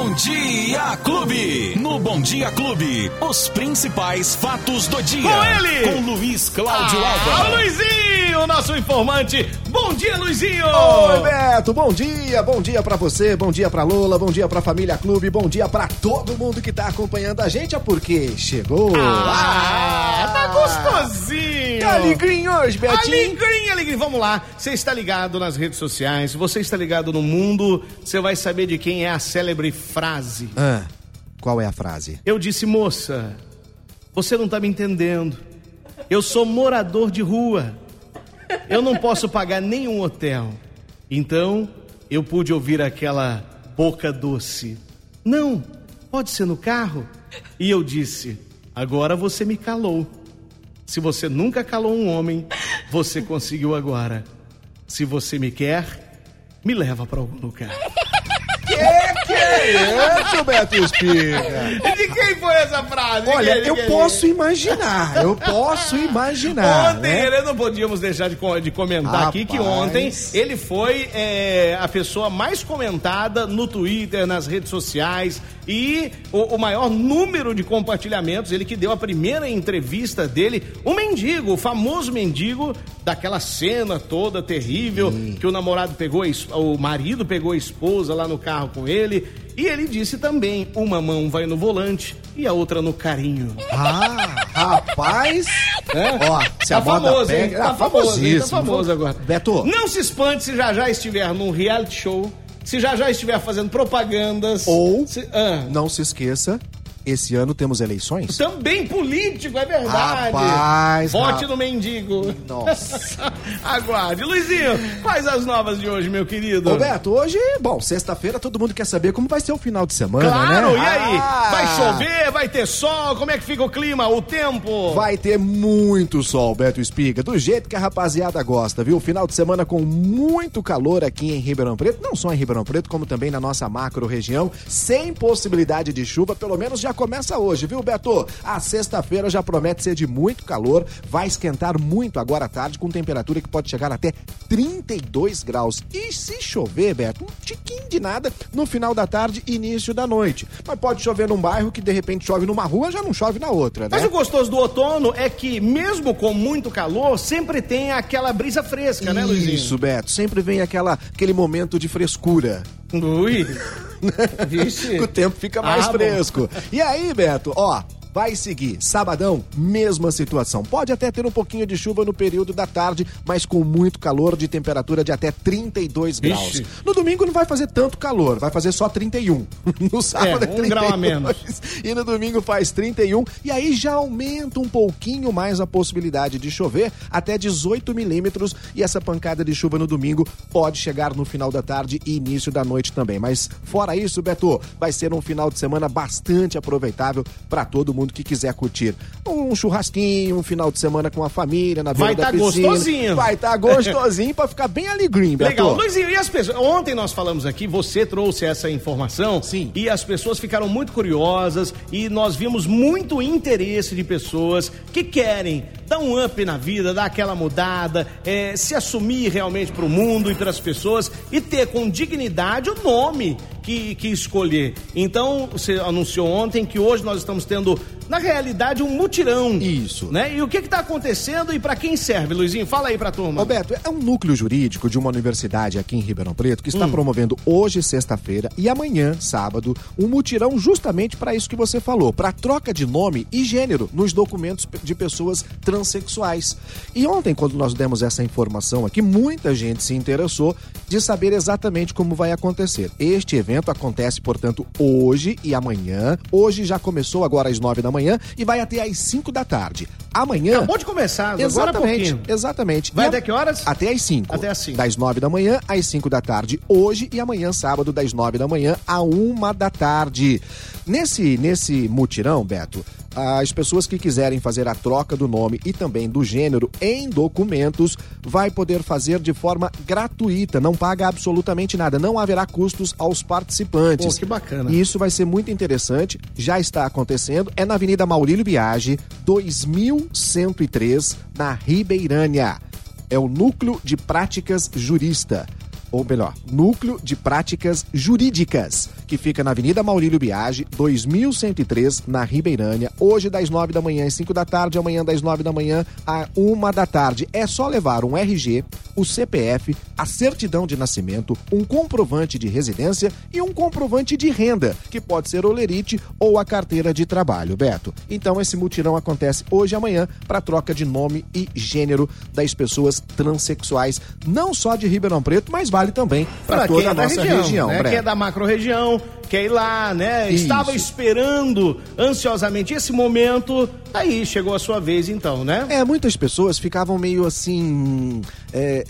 Bom Dia Clube. No Bom Dia Clube, os principais fatos do dia. Com ele. Com Luiz Cláudio Ah, Alba. Luizinho, nosso informante. Bom dia, Luizinho. Oi, Beto, bom dia, bom dia pra você, bom dia pra Lola, bom dia pra Família Clube, bom dia pra todo mundo que tá acompanhando a gente, é porque chegou. Ah, tá gostosinho. Tá alegrinho hoje, Betinho? Alegrinho, alegrinho. Vamos lá. Você está ligado nas redes sociais, você está ligado no mundo, você vai saber de quem é a célebre frase. Ah, qual é a frase? Eu disse, moça, você não tá me entendendo. Eu sou morador de rua. Eu não posso pagar nenhum hotel. Então, eu pude ouvir aquela boca doce. Não, pode ser no carro? E eu disse, agora você me calou. Se você nunca calou um homem, você conseguiu agora. Se você me quer, me leva para algum lugar. Que que é isso, Beto Espiga? De quem foi essa frase? Olha, quem, eu quem? posso imaginar, eu posso imaginar, Ontem, né? ele não podíamos deixar de, de comentar Rapaz. aqui que ontem ele foi é, a pessoa mais comentada no Twitter, nas redes sociais e o, o maior número de compartilhamentos. Ele que deu a primeira entrevista dele, o mendigo, o famoso mendigo daquela cena toda terrível que o namorado pegou, o marido pegou a esposa lá no carro com ele. E ele disse também: uma mão vai no volante e a outra no carinho. Ah, rapaz. É? Ó, se Tá a famoso, hein? pega, Tá ah, famoso, hein? Tá famosíssimo. famoso agora. Beto, Não se espante se já já estiver num reality show, se já já estiver fazendo propagandas. Ou- se- ah, não se esqueça, esse ano temos eleições. também político, é verdade. Rapaz, Vote no mendigo. Nossa. Aguarde. Luizinho, quais as novas de hoje, meu querido? Ô Beto, hoje, bom, sexta-feira todo mundo quer saber como vai ser o final de semana, Claro, né? e aí? Ah, Vai chover, vai ter sol, como é que fica o clima, o tempo? Vai ter muito sol, Beto Espiga, do jeito que a rapaziada gosta, viu? Final de semana com muito calor aqui em Ribeirão Preto, não só em Ribeirão Preto, como também na nossa macro região, sem possibilidade de chuva, pelo menos já começa hoje, viu, Beto? A sexta-feira já promete ser de muito calor, vai esquentar muito agora à tarde, com temperatura que pode chegar até 32 graus. E se chover, Beto, um tiquinho de nada no final da tarde e início da noite. Mas pode chover num bairro que de repente chove numa rua, já não chove na outra, né? Mas o gostoso do outono é que, mesmo com muito calor, sempre tem aquela brisa fresca, né, Luizinho? Isso, Beto. Sempre vem aquela, aquele momento de frescura. Ui. Vixe. O tempo fica mais Ah, bom. fresco. E aí, Beto, ó. Vai seguir. Sabadão, mesma situação. Pode até ter um pouquinho de chuva no período da tarde, mas com muito calor de temperatura de até 32 graus. Vixe. No domingo não vai fazer tanto calor, vai fazer só 31. No sábado É, é, um 32. grau a menos. E no domingo faz 31. E aí já aumenta um pouquinho mais a possibilidade de chover até 18 milímetros. E essa pancada de chuva no domingo pode chegar no final da tarde e início da noite também. Mas fora isso, Beto, vai ser um final de semana bastante aproveitável para todo mundo que quiser curtir. Um churrasquinho, um final de semana com a família na beira Vai tá piscina. gostosinho. Vai estar tá gostosinho para ficar bem alegrinho, Beto. Legal. Luizinho, e as pessoas? Ontem nós falamos aqui, você trouxe essa informação. Sim. E as pessoas ficaram muito curiosas e nós vimos muito interesse de pessoas que querem dar um up na vida, dar aquela mudada, é, se assumir realmente para o mundo e para as pessoas e ter com dignidade o nome que, que escolher. Então, você anunciou ontem que hoje nós estamos tendo, na realidade, um mutirão. Isso. Né? E o que está acontecendo e para quem serve, Luizinho? Fala aí pra turma. Roberto, é um núcleo jurídico de uma universidade aqui em Ribeirão Preto que está promovendo hoje, sexta-feira, e amanhã, sábado, um mutirão justamente para isso que você falou, para troca de nome e gênero nos documentos de pessoas transexuais. E ontem, quando nós demos essa informação aqui, muita gente se interessou de saber exatamente como vai acontecer. Este evento acontece, portanto, hoje e amanhã. Hoje já começou agora às nove da manhã e vai até às cinco da tarde. Amanhã. Acabou de começar, agora Exatamente, pouquinho. exatamente. Vai E até que horas? Até às 5. Até às cinco. Das 9 da manhã às 5 da tarde hoje e amanhã, sábado, das 9 da manhã à 1 da tarde. Nesse, nesse mutirão, Beto, as pessoas que quiserem fazer a troca do nome e também do gênero em documentos vai poder fazer de forma gratuita, não paga absolutamente nada, não haverá custos aos participantes. Pô, que bacana. E isso vai ser muito interessante, já está acontecendo, é na Avenida Maurílio Biagi, 2103, na Ribeirânia. É o Núcleo de Práticas Jurista. Ou melhor, Núcleo de Práticas Jurídicas, que fica na Avenida Maurílio Biagi, 2103, na Ribeirânia, hoje das 9 da manhã às 5 da tarde, amanhã das 9 da manhã à 1 da tarde. É só levar um RG, o CPF, a certidão de nascimento, um comprovante de residência e um comprovante de renda, que pode ser o lerite ou a carteira de trabalho, Beto. Então esse mutirão acontece hoje e amanhã para troca de nome e gênero das pessoas transexuais, não só de Ribeirão Preto, mas vale também para toda quem é a da nossa região, região, né? Quem é da macro-região, quer ir lá, né? Isso. Estava esperando ansiosamente esse momento, aí chegou a sua vez então, né? É, muitas pessoas ficavam meio assim, é,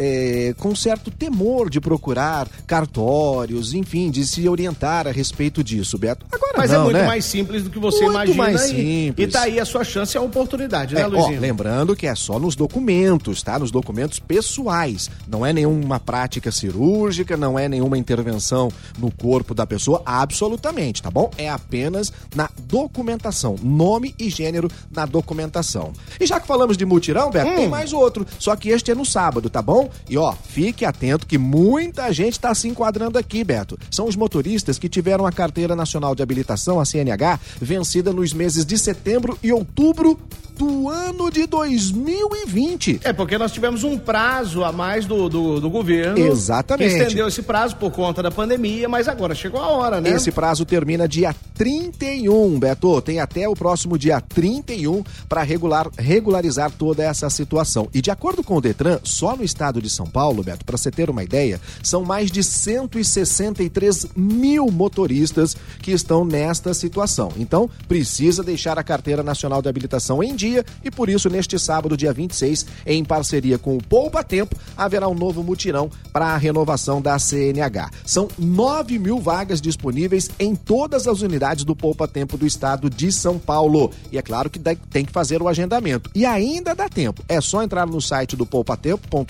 é, com certo temor de procurar cartórios, enfim, de se orientar a respeito disso, Beto. Agora Mas não, é muito né? mais simples do que você Muito imagina. mais e, simples. e tá aí a sua chance e a oportunidade, né, É, ó, Luizinho? lembrando que é só nos documentos, tá? Nos documentos pessoais. Não é nenhuma prática cirúrgica, não é nenhuma intervenção no corpo da pessoa, absolutamente, tá bom? É apenas na documentação. Nome e gênero na documentação. E já que falamos de mutirão, Beto, Hum. tem mais outro. Só que este é no sábado, tá bom? E ó, fique atento que muita gente tá se enquadrando aqui, Beto. São os motoristas que tiveram a Carteira Nacional de Habilitação, a CNH, vencida nos meses de setembro e outubro do ano de 2020. É, porque nós tivemos um prazo a mais do, do, do governo. Exatamente. Que estendeu esse prazo por conta da pandemia, mas agora chegou a hora, né? Esse prazo termina dia 31, Beto. Tem até o próximo dia 31 para regular, regularizar toda essa situação. E de acordo com o Detran, só no estado de São Paulo, Beto, para você ter uma ideia, são mais de 163 mil motoristas que estão nesta situação. Então, precisa deixar a Carteira Nacional de Habilitação em dia e por isso, neste sábado, dia 26, em parceria com o Poupa Tempo, haverá um novo mutirão para a renovação da CNH. São 9 mil vagas disponíveis em todas as unidades do Poupa Tempo do estado de São Paulo. E é claro que tem que fazer o agendamento. E ainda dá tempo. É só entrar no site do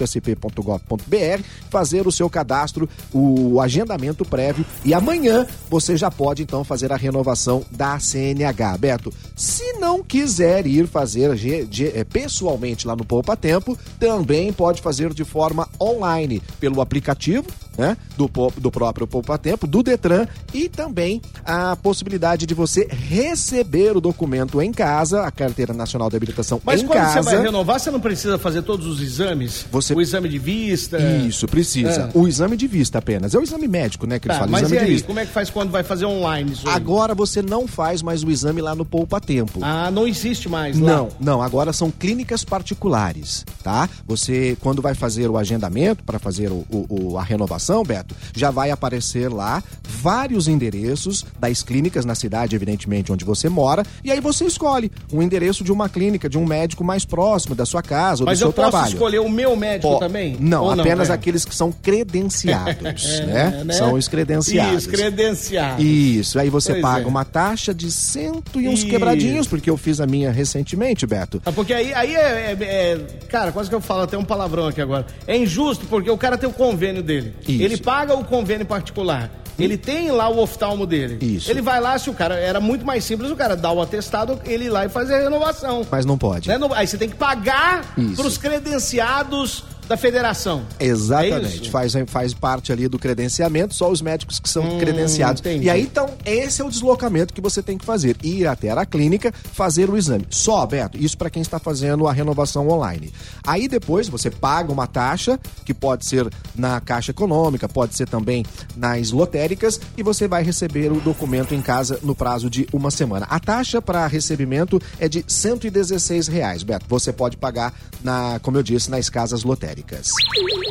poupatempo.sp.gov.br, fazer o seu cadastro, o agendamento prévio e amanhã você já pode então fazer a renovação da CNH. Beto, se não quiser ir fazer eh, pessoalmente lá no Poupa Tempo, também pode fazer de forma online pelo aplicativo né, do, do próprio Poupa Tempo, do Detran e também a possibilidade de você receber o documento em casa, a Carteira Nacional de Habilitação Mas em quando casa. você vai renovar, você não precisa fazer todos os exames? Você- O exame de vista? Isso, precisa. É. O exame de vista apenas. É o exame médico, né, que eles Tá, falam, mas exame e de aí, vista. como é que faz quando vai fazer online? Agora você não faz mais o exame lá no Poupa Tempo. Ah, não existe mais lá. Não, não, agora são clínicas particulares, tá? Você, quando vai fazer o agendamento para fazer o, o- o- a renovação, Beto, já vai aparecer lá vários endereços das clínicas na cidade, evidentemente, onde você mora, e aí você escolhe um endereço de uma clínica, de um médico mais próximo da sua casa ou Mas do seu eu posso trabalho. escolher o meu médico Ó, também? Não, apenas é? aqueles que são credenciados, É, né? né? São os credenciados. Isso, credenciados. Isso, aí você Pois paga é. uma taxa de cento e uns Isso. quebradinhos, porque eu fiz a minha recentemente, Beto. Ah, Porque aí, aí é, é- é- Cara, quase que eu falo até um palavrão aqui agora. É injusto porque o cara tem o convênio dele. Isso. Ele paga o convênio particular. Ele tem lá o oftalmo dele. Isso. Ele vai lá, se o cara. Era muito mais simples o cara dar o atestado, ele ir lá e fazer a renovação. Mas não pode. Né? Aí você tem que pagar Isso. pros credenciados da federação. É Exatamente, isso? faz, faz parte ali do credenciamento, só os médicos que são Hum, credenciados. entendi. E aí, então, esse é o deslocamento que você tem que fazer. Ir até a clínica, fazer o exame. Só, Beto, isso para quem está fazendo a renovação online. Aí depois você paga uma taxa, que pode ser na Caixa Econômica, pode ser também nas lotéricas, e você vai receber o documento em casa no prazo de uma semana. A taxa para recebimento é de 116 reais, Beto. Você pode pagar, na, como eu disse, nas casas lotéricas.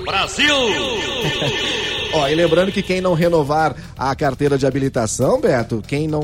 Brasil! Ó, e lembrando que quem não renovar a carteira de habilitação, Beto, quem não,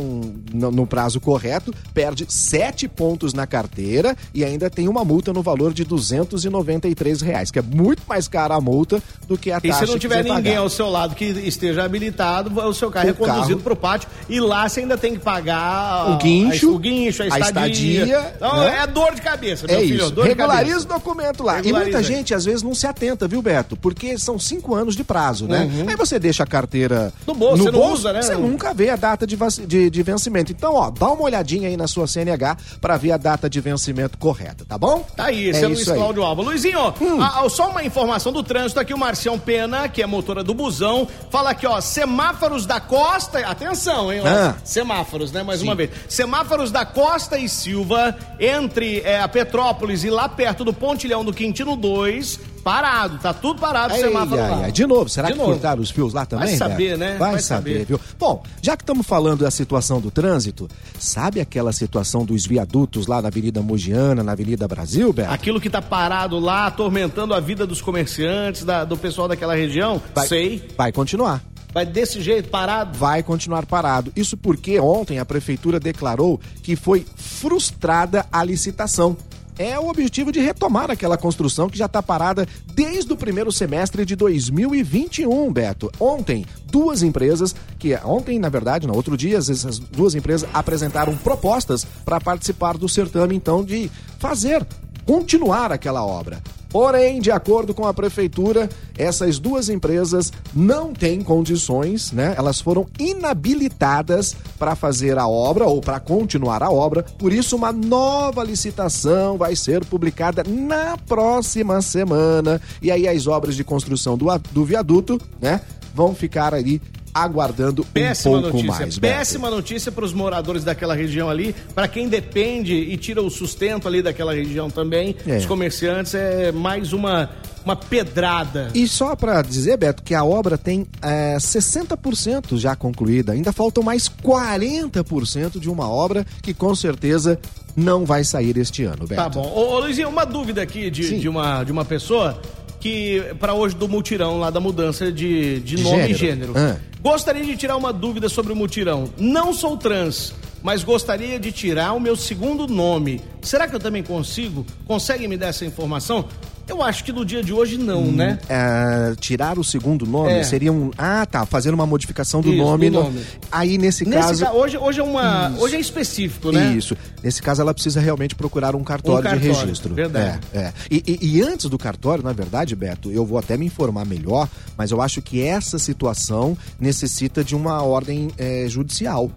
no, no prazo correto, perde sete pontos na carteira e ainda tem uma multa no valor de 293 reais, que é muito mais cara a multa do que a E taxa se não tiver ninguém pagar. ao seu lado que esteja habilitado, o seu carro O é conduzido carro. pro pátio e lá você ainda tem que pagar O guincho, a, o guincho, a a estadia. estadia, Então, né? é dor de cabeça, meu É filho. isso. Dor Regulariza o documento lá. E muita gente, às vezes, não se atenta, viu, Beto? Porque são cinco anos de prazo, né? Aí você deixa a carteira No bolso, você não usa, né? Você nunca vê a data de, de, de vencimento. Então, ó, dá uma olhadinha aí na sua CNH pra ver a data de vencimento correta, tá bom? Tá aí, é esse é, Luiz aí. Hum. Cláudio Alba. Luizinho, a- a- só uma informação do trânsito aqui, o Marcião Pena, que é motora do busão, fala aqui, ó, semáforos da Costa, atenção, hein, ó, Ah. semáforos, né, mais uma vez. Semáforos da Costa e Silva, entre é, a Petrópolis e lá perto do Pontilhão do Quintino 2, parado, tá tudo parado Ai, semáforo ai, lá. ai. De novo, será De que novo. cortaram os fios lá também? Vai saber, né? Vai, Vai saber, saber. viu? Bom, já que estamos falando da situação do trânsito, sabe aquela situação dos viadutos lá na Avenida Mogiana, na Avenida Brasil, Beto? Aquilo que tá parado lá, atormentando a vida dos comerciantes, da- do pessoal daquela região, Vai, sei. Vai continuar. Vai desse jeito, parado. vai continuar parado. Isso porque ontem a prefeitura declarou que foi frustrada a licitação. É o objetivo de retomar aquela construção que já está parada desde o primeiro semestre de 2021, Beto. Ontem, duas empresas, que ontem, na verdade, no outro dia, essas duas empresas apresentaram propostas para participar do certame, então, de fazer, continuar aquela obra. Porém, de acordo com a prefeitura, essas duas empresas não têm condições, né? Elas foram inabilitadas para fazer a obra ou para continuar a obra. Por isso, uma nova licitação vai ser publicada na próxima semana. E aí as obras de construção do, do viaduto, né, vão ficar ali aguardando Péssima um pouco notícia, mais. Beto. péssima notícia para os moradores daquela região ali, para quem depende e tira o sustento ali daquela região também, É. os comerciantes, é mais uma, uma pedrada. E só para dizer, Beto, que a obra tem é, 60% já concluída. Ainda faltam mais 40% de uma obra que com certeza não vai sair este ano, Beto. Tá bom. Ô, ô Luizinho, uma dúvida aqui de, de, uma, de uma pessoa que, para hoje do mutirão lá da mudança de, de De nome gênero. e gênero. Ah. Gostaria de tirar uma dúvida sobre o mutirão. Não sou trans, mas gostaria de tirar o meu segundo nome. Será que eu também consigo? Consegue me dar essa informação? Eu acho que no dia de hoje não, né? É, tirar o segundo nome É. seria um. Ah, tá. Fazer uma modificação do Isso, nome. do no- nome. Aí, nesse, Nesse caso. ca- hoje, hoje é uma. Hoje é específico, né? Isso. Nesse caso, ela precisa realmente procurar um cartório, Um cartório, de registro. verdade. É, é. E, e- e antes do cartório, na verdade, Beto, eu vou até me informar melhor, mas eu acho que essa situação necessita de uma ordem é, judicial.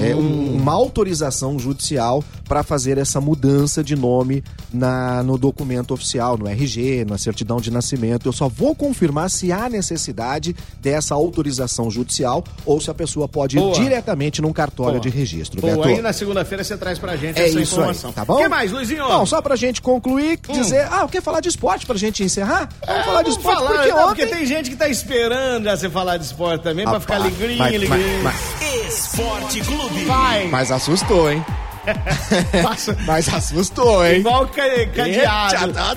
É, um- uma autorização judicial para fazer essa mudança de nome na, no documento oficial, no RG, na certidão de nascimento. Eu só vou confirmar se há necessidade dessa autorização judicial ou se a pessoa pode Boa. ir diretamente num cartório Boa. de registro. Pô, Beto. aí na segunda-feira você traz pra gente É essa isso informação. aí, tá bom? O que mais, Luizinho? Bom, só pra gente concluir, dizer, ah, quer falar de esporte pra gente encerrar? Vamos É, falar de vamos esporte falar, porque então, ontem... porque tem gente que tá esperando já você falar de esporte também, pra ficar alegrinho, alegrinho. Esporte Clube. Vai, Mas assustou, hein? Mas assustou, hein? Igual ca- cadeado. Eita, tá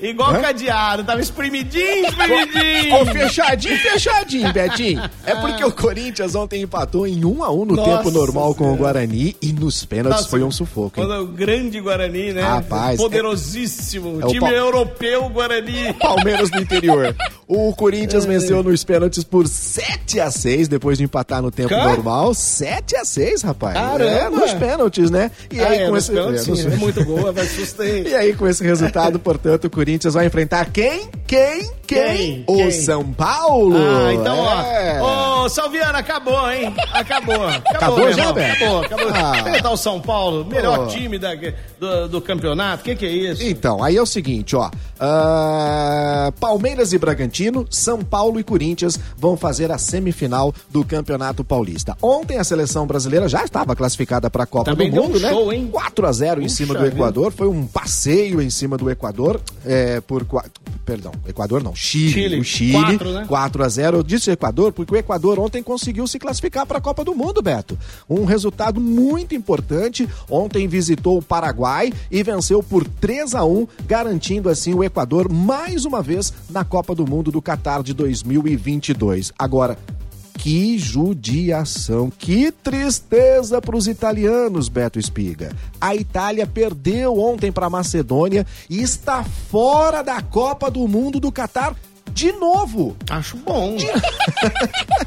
Ei, igual Hã? cadeado. Tava espremidinho, espremidinho. Ficou fechadinho, fechadinho, Betinho. É porque o Corinthians ontem empatou em 1 a 1 no Nossa tempo normal com o. Guarani e nos pênaltis Nossa, foi um sufoco, o grande Guarani, né? Rapaz, Poderosíssimo. é o time pau- europeu Guarani. Palmeiras do interior. O Corinthians venceu nos pênaltis por 7 a 6 depois de empatar no tempo Cara. normal. 7 a 6 rapaz. Caramba! É, nos pênaltis, né? E Ah, aí é, com esse pênaltis, é, nos- é muito boa, vai assustei. E aí, com esse resultado, portanto, o Corinthians vai enfrentar quem? Quem? Quem? Quem? O? São Paulo! Ah, então, É. ó. Ô, Salviano, acabou, hein? Acabou. Acabou, Acabou meu já. Beto? Acabou, acabou. Ah. Quem tá o São Paulo? Melhor Ô. time da, do, do campeonato. O que, que é isso? Então, aí é o seguinte, ó. ah, Palmeiras e Bragantino, São Paulo e Corinthians vão fazer a semifinal do Campeonato Paulista. Ontem a seleção brasileira já estava classificada para a Copa Também do deu um Mundo, né? show, hein? 4 a 0 em Puxa cima do vida. Equador, foi um passeio em cima do Equador, é, por perdão, Equador não, Chile, Chile. o Chile, Quatro, né? 4 a 0 Eu disse Equador porque o Equador ontem conseguiu se classificar para a Copa do Mundo, Beto. Um resultado muito importante. Ontem visitou o Paraguai e venceu por 3 a 1, garantindo assim o Equador mais uma vez na Copa do Mundo do Catar de 2022. Agora, que judiação, que tristeza para os italianos, Beto Espiga. A Itália perdeu ontem para a Macedônia e está fora da Copa do Mundo do Catar de novo. Acho bom.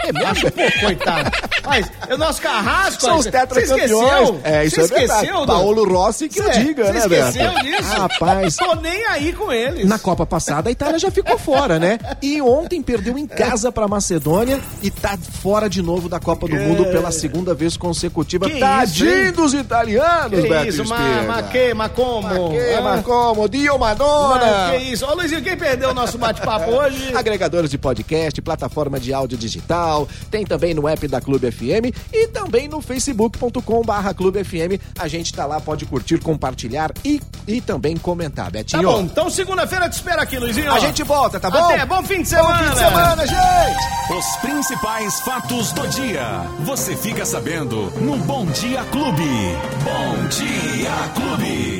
É mesmo? Pô, coitado. Mas o nosso carrasco... São os tetracampeões. esqueceu? É, isso Você é verdade. esqueceu do- Paulo Rossi que eu Cê- diga, cê né, esqueceu Beto? disso? Rapaz, Tô nem aí com eles. Na Copa passada, a Itália já ficou fora, né? E ontem perdeu em casa pra Macedônia e tá fora de novo da Copa do Mundo pela segunda vez consecutiva. Que Tadinho isso, dos italianos, Que Beto isso, ma, ma que, ma como? Ma que, Ah, ma como? Dio Madonna! ma, que isso? Ô, Luizinho, quem perdeu o nosso bate-papo hoje? Agregadores de podcast, plataforma de áudio digital, tem também no app da Clube FM e também no facebook.com barra Clube FM. A gente tá lá, pode curtir, compartilhar e, e também comentar, Tá Betinho. bom, então segunda-feira te espero aqui, Luizinho. A gente volta, tá bom? Até, bom fim de semana. Bom fim de semana, gente! Os principais fatos do dia. Você fica sabendo no Bom Dia Clube. Bom Dia Clube.